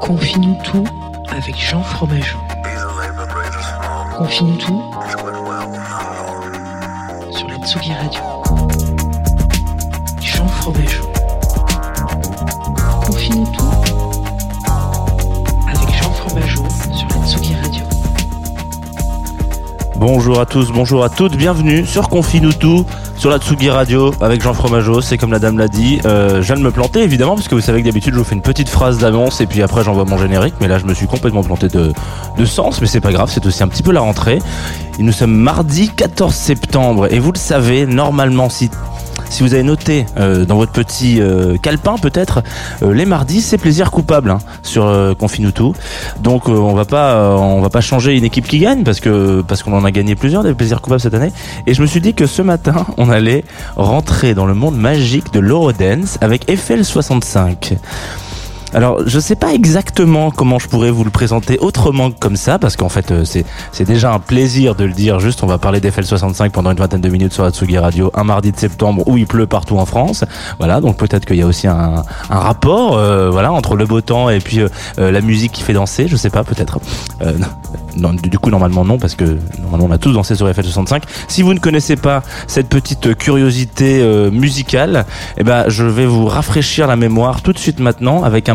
Confine-nous tout avec Jean Fromageau. Confine-nous tout sur la Tsugi Radio. Jean Fromageau. Confine-nous tout avec Jean Fromageau sur la Tsugi Radio. Bonjour à tous, bonjour à toutes, bienvenue sur Confine tout sur la Tsugi Radio avec Jean Fromageau, c'est comme la dame l'a dit, euh, je viens de me planter évidemment parce que vous savez que d'habitude je vous fais une petite phrase d'annonce et puis après j'envoie mon générique. Mais là je me suis complètement planté de, de sens mais c'est pas grave, c'est aussi un petit peu la rentrée. Et nous sommes mardi 14 septembre. Et vous le savez, normalement si si vous avez noté euh, dans votre petit euh, calepin peut-être, euh, les mardis c'est plaisir coupable hein, sur euh, Confinutu. Donc on va pas on va pas changer une équipe qui gagne parce que parce qu'on en a gagné plusieurs des plaisirs coupables cette année. Et je me suis dit que ce matin on allait rentrer dans le monde magique de l'Eurodance avec Eiffel 65. Alors, je sais pas exactement comment je pourrais vous le présenter autrement que comme ça, parce qu'en fait, euh, c'est déjà un plaisir de le dire. Juste, on va parler d'Eiffel 65 pendant une vingtaine de minutes sur Atsugi Radio, un mardi de septembre où il pleut partout en France. Voilà, donc peut-être qu'il y a aussi un, un rapport, euh, voilà, entre le beau temps et puis euh, euh, la musique qui fait danser. Je sais pas, peut-être. Euh, non, du coup, normalement non, parce que normalement on a tous dansé sur Eiffel 65. Si vous ne connaissez pas cette petite curiosité euh, musicale, eh ben, je vais vous rafraîchir la mémoire tout de suite maintenant avec un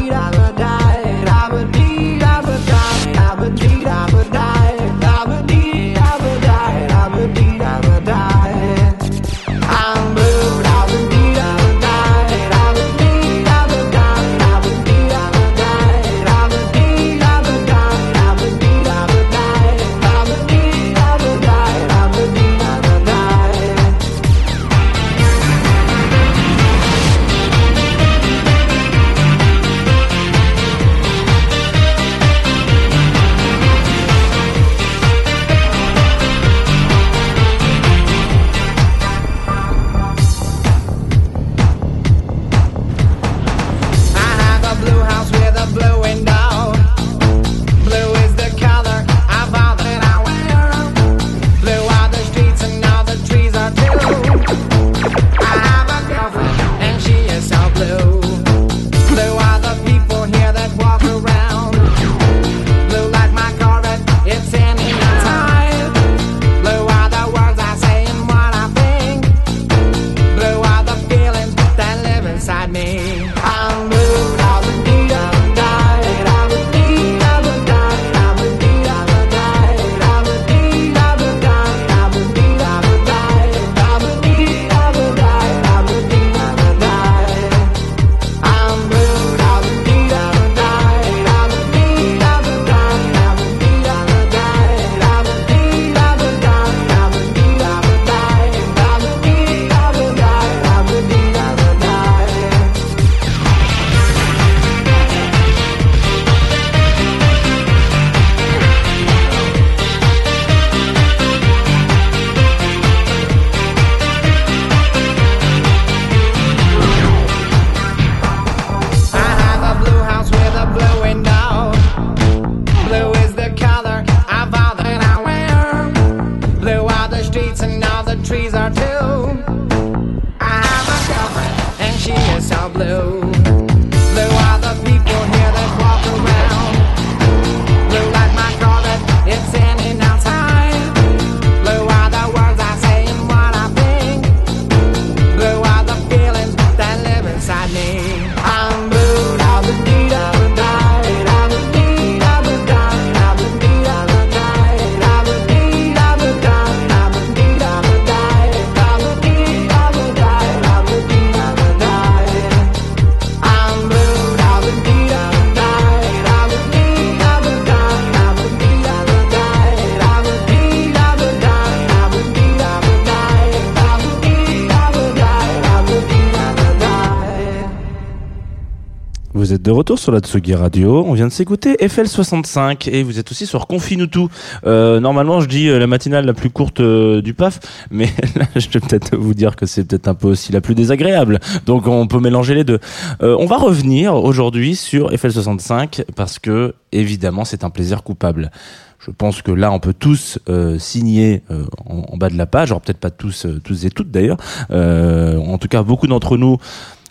vous êtes de retour sur la Tsugi Radio. On vient de s'écouter FL65 et vous êtes aussi sur Confinutu. Euh, normalement, je dis euh, la matinale la plus courte euh, du PAF, mais là, je vais peut-être vous dire que c'est peut-être un peu aussi la plus désagréable. Donc, on peut mélanger les deux. Euh, on va revenir aujourd'hui sur FL65 parce que, évidemment, c'est un plaisir coupable. Je pense que là, on peut tous signer en, bas de la page. Alors peut-être pas tous, tous et toutes d'ailleurs. En tout cas, beaucoup d'entre nous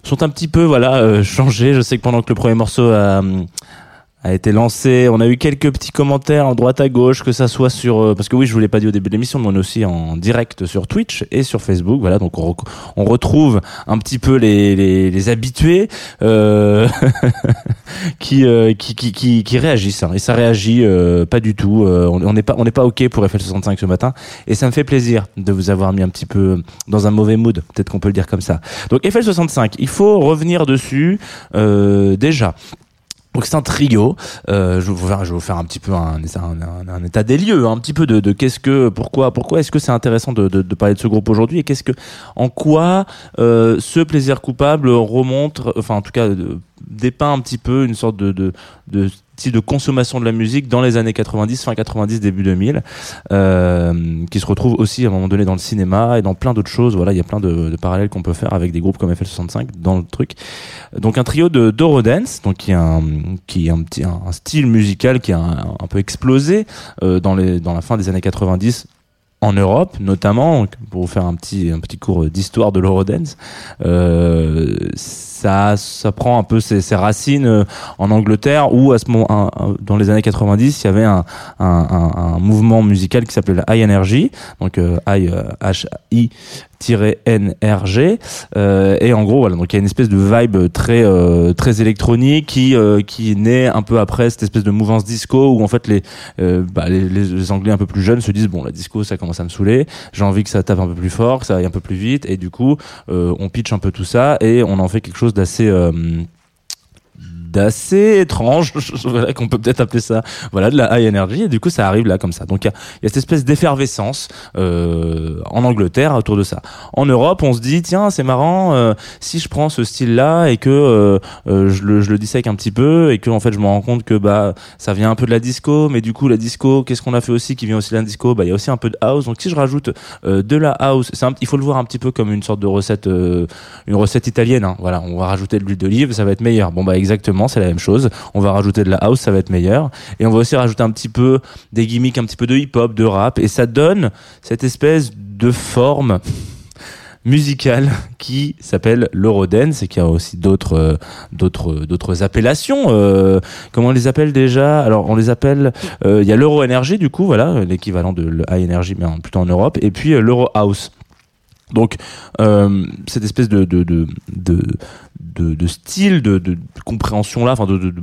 sont un petit peu voilà euh, changés. Je sais que pendant que le premier morceau a, a été lancé, on a eu quelques petits commentaires en droite à gauche, que ça soit sur euh, parce que oui, je vous l'ai pas dit au début de l'émission, mais on est aussi en direct sur Twitch et sur Facebook. Voilà, donc on, on retrouve un petit peu les les, les habitués euh, qui, euh, qui qui qui qui réagissent. hein. et ça réagit euh, pas du tout. Euh, on on n'est pas on n'est pas ok pour FL65 ce matin, et ça me fait plaisir de vous avoir mis un petit peu dans un mauvais mood. Peut-être qu'on peut le dire comme ça. Donc FL65, il faut revenir dessus euh, déjà. Donc c'est un trio. Euh, je, vais vous faire, un petit peu un, état des lieux, un petit peu de, qu'est-ce que, pourquoi, pourquoi est-ce que c'est intéressant de, de, de parler de ce groupe aujourd'hui et qu'est-ce que, en quoi euh, ce plaisir coupable remonte, enfin en tout cas de- dépeint un petit peu une sorte de, de de consommation de la musique dans les années 90, fin 90, début 2000, euh, qui se retrouve aussi à un moment donné dans le cinéma et dans plein d'autres choses. Voilà, il y a plein de, parallèles qu'on peut faire avec des groupes comme FL65 dans le truc. Donc un trio de d'Eurodance, donc qui est un qui est un petit un, style musical qui a un, peu explosé euh, dans les dans la fin des années 90 en Europe notamment pour vous faire un petit un petit cours d'histoire de l'Eurodance euh, ça prend un peu ses, racines euh, en Angleterre où à ce moment dans les années 90 il y avait un un, mouvement musical qui s'appelait la High Energy donc euh, euh, H I NRG euh, et en gros voilà donc il y a une espèce de vibe très euh, très électronique qui euh, qui naît un peu après cette espèce de mouvance disco où en fait les euh, bah, les, les, anglais un peu plus jeunes se disent bon la disco ça commence à me saouler. J'ai envie que ça tape un peu plus fort que ça aille un peu plus vite. Et du coup euh, on pitch un peu tout ça et on en fait quelque chose d'assez euh, d'assez étrange. Voilà qu'on peut peut-être appeler ça voilà de la high energy. Et du coup ça arrive là comme ça. Donc il y a, y a cette espèce d'effervescence euh, en Angleterre autour de ça. En Europe on se dit tiens c'est marrant euh, si je prends ce style là et que euh, euh, je, le, je le dissèque un petit peu et que en fait je me rends compte que bah ça vient un peu de la disco mais du coup la disco qu'est-ce qu'on a fait aussi qui vient aussi de la disco? Bah il y a aussi un peu de house. Donc si je rajoute euh, de la house un- il faut le voir un petit peu comme une sorte de recette une recette italienne hein. voilà on va rajouter de l'huile d'olive ça va être meilleur. Bon bah exactement c'est la même chose. On va rajouter de la house ça va être meilleur. Et on va aussi rajouter un petit peu des gimmicks un petit peu de hip hop de rap. Et ça donne cette espèce de forme musicale qui s'appelle l'eurodance et qui a aussi d'autres euh, d'autres d'autres appellations euh, comment on les appelle déjà? Alors on les appelle euh, il y a l'euro énergie du coup voilà l'équivalent de high energy mais plutôt en Europe. Et puis euh, l'euro house donc euh, cette espèce de, de, de style de, de compréhension là enfin de, de, de-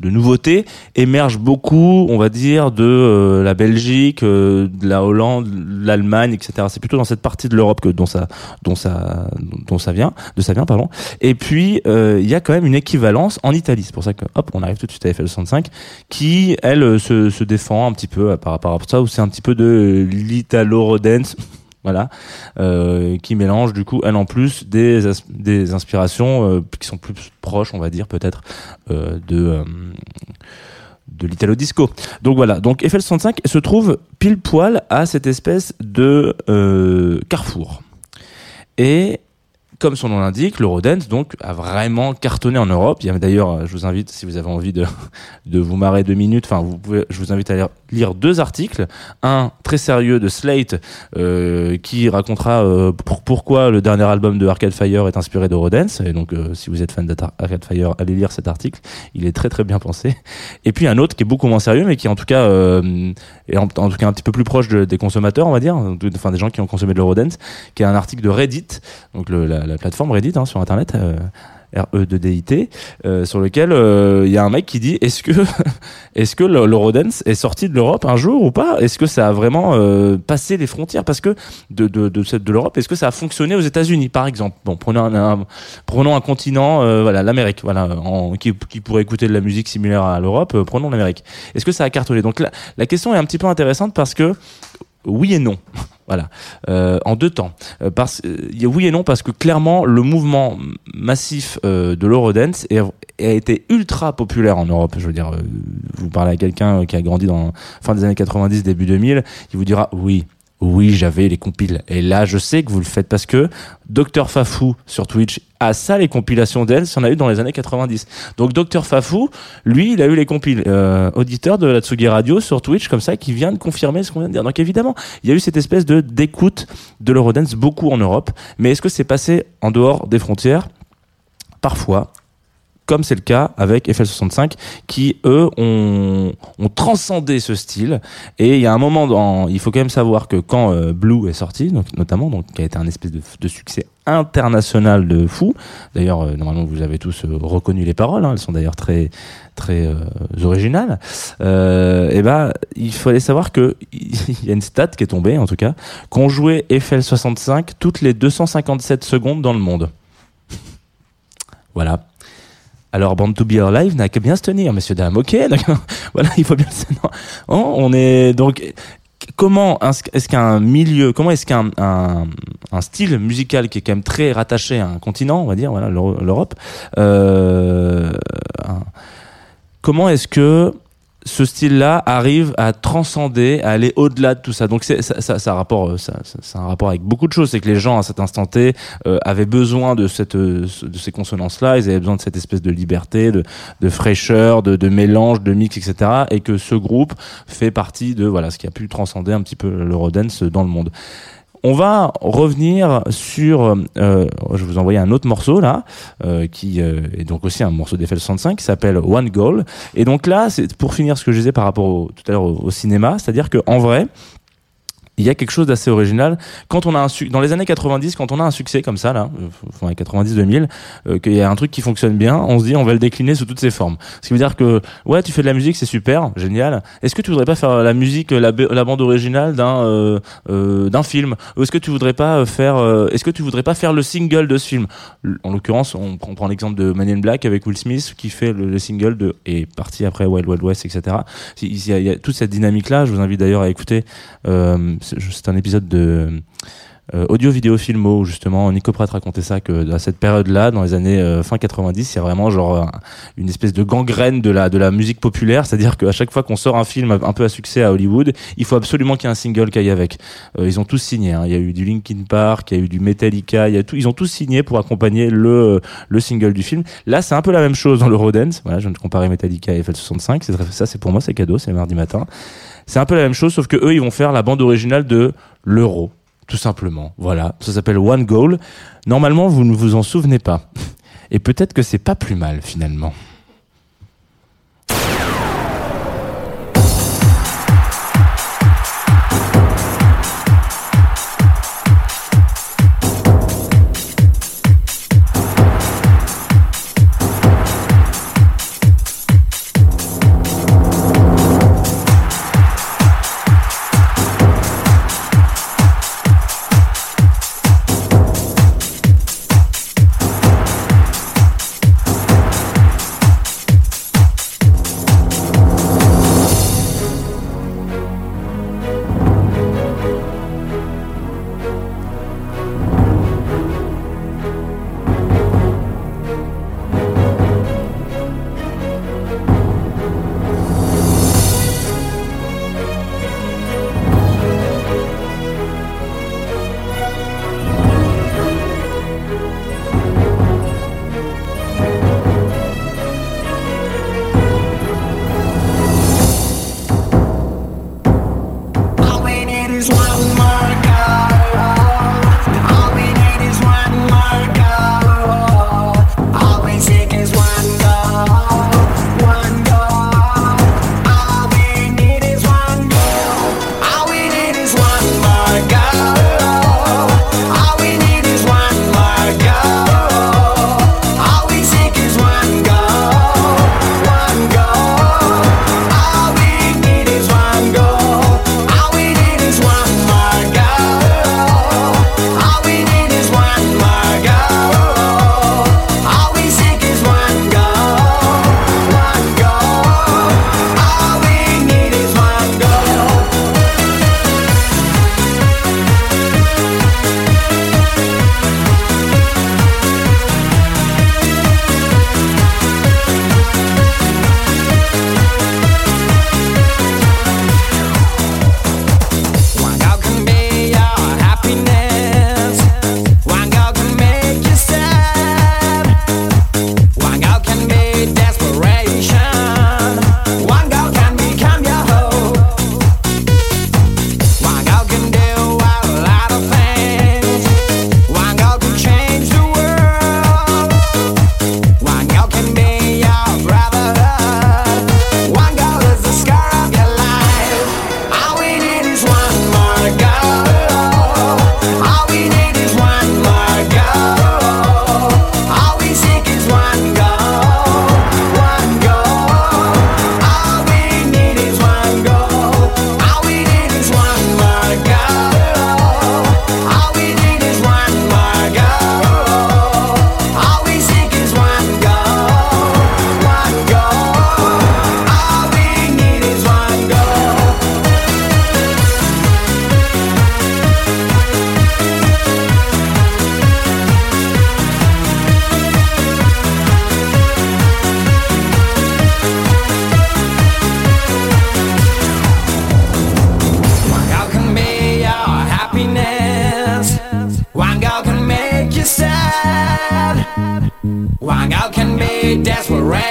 de nouveauté émerge beaucoup on va dire de euh, la Belgique euh, de la Hollande de l'Allemagne etc c'est plutôt dans cette partie de l'Europe que dont ça dont ça dont ça vient de ça vient pardon. Et puis euh, il y a quand même une équivalence en Italie. C'est pour ça que hop on arrive tout de suite à FL65 qui elle euh, se, se défend un petit peu euh, par rapport à ça où c'est un petit peu de l'italo rodance voilà, euh, qui mélange du coup elle en plus des des inspirations euh, qui sont plus proches, on va dire peut-être euh, de de l'italo disco. Donc voilà, donc FL65 se trouve pile poil à cette espèce de carrefour. Et comme son nom l'indique, l'Eurodance donc a vraiment cartonné en Europe. Il y a d'ailleurs, euh, je vous invite, si vous avez envie de, de vous marrer deux minutes, enfin, vous pouvez, je vous invite à lire, deux articles. Un très sérieux de Slate euh, qui racontera euh, pour- pourquoi le dernier album de Arcade Fire est inspiré d'Eurodance. Et donc, euh, si vous êtes fan d'Arcade Fire, allez lire cet article. Il est très très bien pensé. Et puis un autre qui est beaucoup moins sérieux, mais qui en tout cas euh, est en, tout cas un petit peu plus proche de- des consommateurs, on va dire, enfin des gens qui ont consommé de l'Eurodance, qui est un article de Reddit, donc le- la, la plateforme Reddit hein, sur internet. Euh, RE2DIT, euh, sur lequel euh, il y a un mec qui dit est-ce que est-ce que le- l'Eurodance est sorti de l'Europe un jour ou pas? Est-ce que ça a vraiment euh, passé les frontières? Parce que de de de, l'Europe, est-ce que ça a fonctionné aux États-Unis, par exemple? Bon, prenons un, prenons un continent, voilà, l'Amérique, voilà, qui qui pourrait écouter de la musique similaire à l'Europe. prenons l'Amérique. Est-ce que ça a cartonné Donc la, la question est un petit peu intéressante parce que oui et non. Voilà, Euh, en deux temps. Euh, parce, euh, oui et non parce que clairement le mouvement massif euh, de l'Eurodance a été ultra populaire en Europe. Je veux dire, euh, vous parlez à quelqu'un euh, qui a grandi dans fin des années 90, début 2000, il vous dira oui. Oui, j'avais les compiles. Et là, je sais que vous le faites parce que Dr Fafou sur Twitch a ça les compilations dance, il y en a eu dans les années 90. Donc Dr Fafou, lui, il a eu les compiles. Euh, de la Tsugi Radio sur Twitch comme ça qui vient de confirmer ce qu'on vient de dire. Donc évidemment, il y a eu cette espèce de d'écoute de l'Eurodance beaucoup en Europe, mais est-ce que c'est passé en dehors des frontières? Parfois, comme c'est le cas avec FL65, qui eux ont, transcendé ce style. Et il y a un moment, dans, il faut quand même savoir que quand euh, Blue est sorti, donc notamment, donc qui a été un espèce de, succès international de fou. D'ailleurs, euh, normalement, vous avez tous euh, reconnu les paroles. hein, elles sont d'ailleurs très très originales. Et ben, il fallait savoir que il y a une stat qui est tombée, en tout cas, qu'on jouait FL65 toutes les 257 secondes dans le monde. Voilà. Alors, Band to Be Alive n'a qu'à bien se tenir, messieurs, dames. Ok. Voilà, il faut bien se non. Oh, on est donc. Comment est-ce qu'un milieu, comment est-ce qu'un un, un style musical qui est quand même très rattaché à un continent, on va dire, voilà, l'Euro- l'Europe, euh, comment est-ce que ce style-là arrive à transcender, à aller au-delà de tout ça. Donc c'est ça, ça, ça rapport, euh, ça, ça- a un rapport avec beaucoup de choses. C'est que les gens à cet instant T euh, avaient besoin de cette, euh, de ces consonances-là. Ils avaient besoin de cette espèce de liberté, de, de fraîcheur, de, de mélange, de mix, etc. Et que ce groupe fait partie de voilà ce qui a pu transcender un petit peu l'Eurodance dans le monde. On va revenir sur. euh, je vous envoyer un autre morceau là, euh, qui euh, est donc aussi un morceau d'FL65 qui s'appelle One Goal. Et donc là, c'est pour finir ce que je disais par rapport au, tout à l'heure au, au cinéma, c'est-à-dire que en vrai, il y a quelque chose d'assez original. Quand on a un dans les années 90, quand on a un succès comme ça là, euh, enfin 90-2000, euh, qu'il y a un truc qui fonctionne bien, on se dit on va le décliner sous toutes ses formes. Ce qui veut dire que ouais, tu fais de la musique, c'est super, génial. Est-ce que tu voudrais pas faire la musique, la, ba- la bande originale d'un euh, euh, d'un film? Est-ce que tu voudrais pas faire euh, Est-ce que tu voudrais pas faire le single de ce film? En l'occurrence, on prend, l'exemple de Man in Black avec Will Smith qui fait le, le single de et parti après Wild Wild West, etc. Il y a, il y a toute cette dynamique là. Je vous invite d'ailleurs à écouter. C'est un épisode de euh, audio vidéo filmo où justement Nico Pratt racontait ça que à cette période là dans les années euh, fin 90 il y a vraiment genre un- une espèce de gangrène de la de la musique populaire. C'est à dire qu'à chaque fois qu'on sort un film un peu à succès à Hollywood il faut absolument qu'il y ait un single qui aille avec. Euh, ils ont tous signé hein. il y a eu du Linkin Park il y a eu du Metallica ils ont tous signé pour accompagner le le single du film. Là c'est un peu la même chose dans l'Eurodance. Voilà je viens de comparer Metallica et FL65 c'est très- ça c'est pour moi c'est cadeau c'est mardi matin c'est un peu la même chose sauf que eux ils vont faire la bande originale de l'Euro tout simplement. Voilà, ça s'appelle One Goal. Normalement, vous ne vous en souvenez pas. Et peut-être que c'est pas plus mal finalement.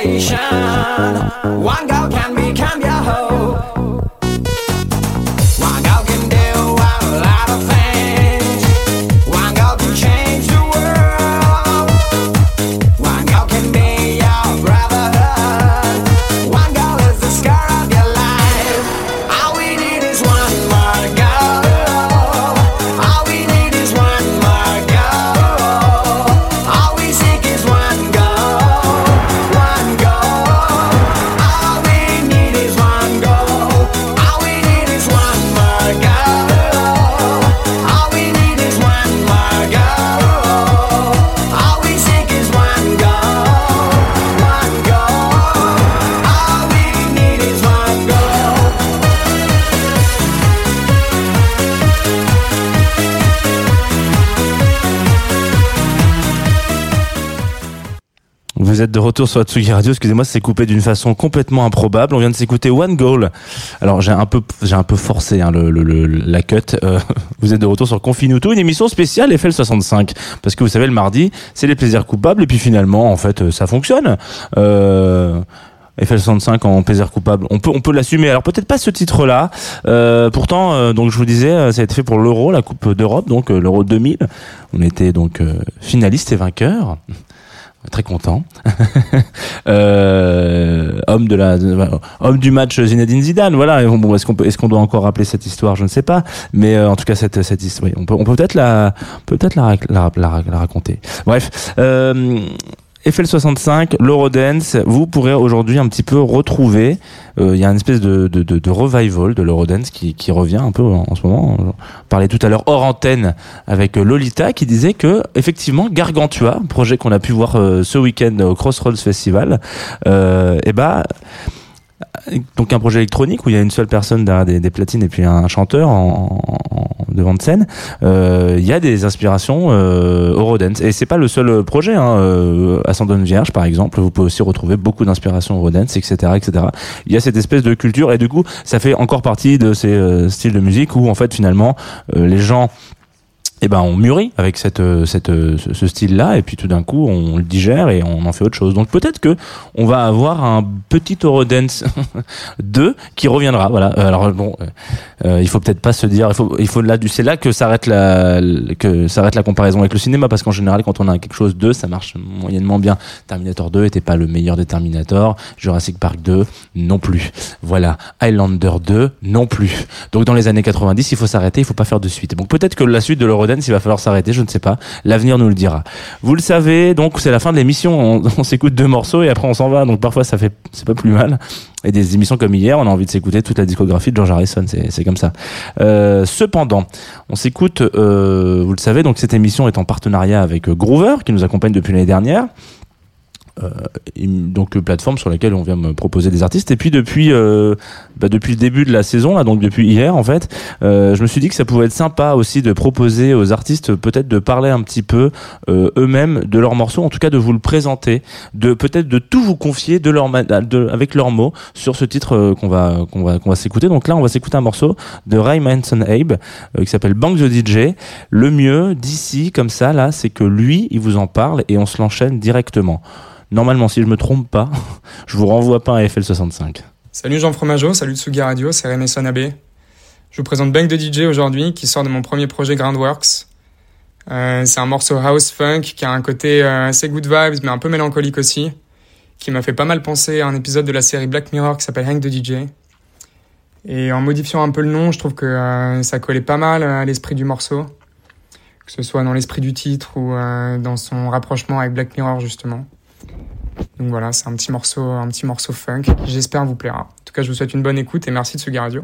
One girl can become your hope. De retour sur Atsugi Radio. Excusez-moi, c'est coupé d'une façon complètement improbable. On vient de s'écouter One Goal. Alors j'ai un peu, j'ai un peu forcé hein, le, la cut. Euh, vous êtes de retour sur Confinuto, une émission spéciale FL65, parce que vous savez le mardi, c'est les plaisirs coupables et puis finalement, en fait, euh, ça fonctionne. Euh, FL65 en plaisir coupable, on peut on peut l'assumer. Alors peut-être pas ce titre-là. Euh, pourtant, donc je vous disais, ça a été fait pour l'Euro, la Coupe d'Europe, donc euh, l'Euro 2000. On était donc finaliste et vainqueur. Très content. euh, homme de la, de- homme du match Zinedine Zidane. Voilà. Bon, est-ce qu'on est-ce qu'on doit encore rappeler cette histoire? Je ne sais pas. Mais euh, en tout cas, cette, cette histoire, on peut, on peut peut-être la, peut-être la, la, la, la raconter. Bref. Euh, FL65, l'Eurodance, vous pourrez aujourd'hui un petit peu retrouver, euh, il y a une espèce de, de, de, revival de l'Eurodance qui, qui revient un peu en, ce moment. On parlait tout à l'heure hors antenne avec euh, Lolita qui disait que effectivement Gargantua, projet qu'on a pu voir euh, ce week-end au Crossroads Festival, euh, et ben donc un projet électronique où il y a une seule personne derrière des, platines et puis un chanteur en, en- devant de scène. Euh, Il y a des inspirations euh, Eurodance et c'est pas le seul projet. Hein, euh, Vierge par exemple, vous pouvez aussi retrouver beaucoup d'inspirations Eurodance, etc., etc. Il y a cette espèce de culture et du coup ça fait encore partie de ces euh, styles de musique où en fait finalement euh, les gens eh ben on mûrit avec cette euh, cette euh, ce, style-là et puis tout d'un coup on le digère et on en fait autre chose. Donc peut-être que on va avoir un petit Eurodance 2 qui reviendra. Voilà. Euh, Alors bon, il faut peut-être pas se dire il faut il faut là c'est là que s'arrête la que s'arrête la comparaison avec le cinéma parce qu'en général quand on a quelque chose 2 ça marche moyennement bien. Terminator 2 était pas le meilleur des Terminator, Jurassic Park 2 non plus. Voilà, Highlander 2 non plus. Donc dans les années 90, il faut s'arrêter, il faut pas faire de suite. Donc peut-être que la suite de l'Eurodance, il va falloir s'arrêter, je ne sais pas. L'avenir nous le dira. Vous le savez, donc c'est la fin de l'émission. On, on s'écoute deux morceaux et après on s'en va. Donc parfois ça fait, c'est pas plus mal. Et des émissions comme hier, on a envie de s'écouter toute la discographie de George Harrison. C'est, comme ça. Euh, cependant, on s'écoute. Euh, vous le savez, donc cette émission est en partenariat avec euh, Groover qui nous accompagne depuis l'année dernière donc euh, plateforme sur laquelle on vient me proposer des artistes. Et puis depuis euh, bah, depuis le début de la saison là donc depuis hier en fait euh, je me suis dit que ça pouvait être sympa aussi de proposer aux artistes peut-être de parler un petit peu euh, eux-mêmes de leurs morceaux en tout cas de vous le présenter de peut-être de tout vous confier de leur de, avec leurs mots sur ce titre euh, qu'on va qu'on va qu'on va s'écouter. Donc là on va s'écouter un morceau de Ray Manson Abe euh, qui s'appelle Bank the DJ le mieux d'ici comme ça là c'est que lui il vous en parle et on se l'enchaîne directement Normalement, si je me trompe pas, je vous renvoie pas à FL65. Salut Jean Fromageau, salut Tsugi Radio, c'est René Sonabé. Je vous présente Bank de DJ aujourd'hui, qui sort de mon premier projet Groundworks. Euh, c'est un morceau house funk qui a un côté euh, assez good vibes, mais un peu mélancolique aussi, qui m'a fait pas mal penser à un épisode de la série Black Mirror qui s'appelle Hank de DJ. Et en modifiant un peu le nom, je trouve que euh, ça collait pas mal à l'esprit du morceau, que ce soit dans l'esprit du titre ou dans son rapprochement avec Black Mirror justement. Donc voilà, c'est un petit morceau, un petit morceau funk j'espère vous plaira. En tout cas, je vous souhaite une bonne écoute et merci de Sugi Radio.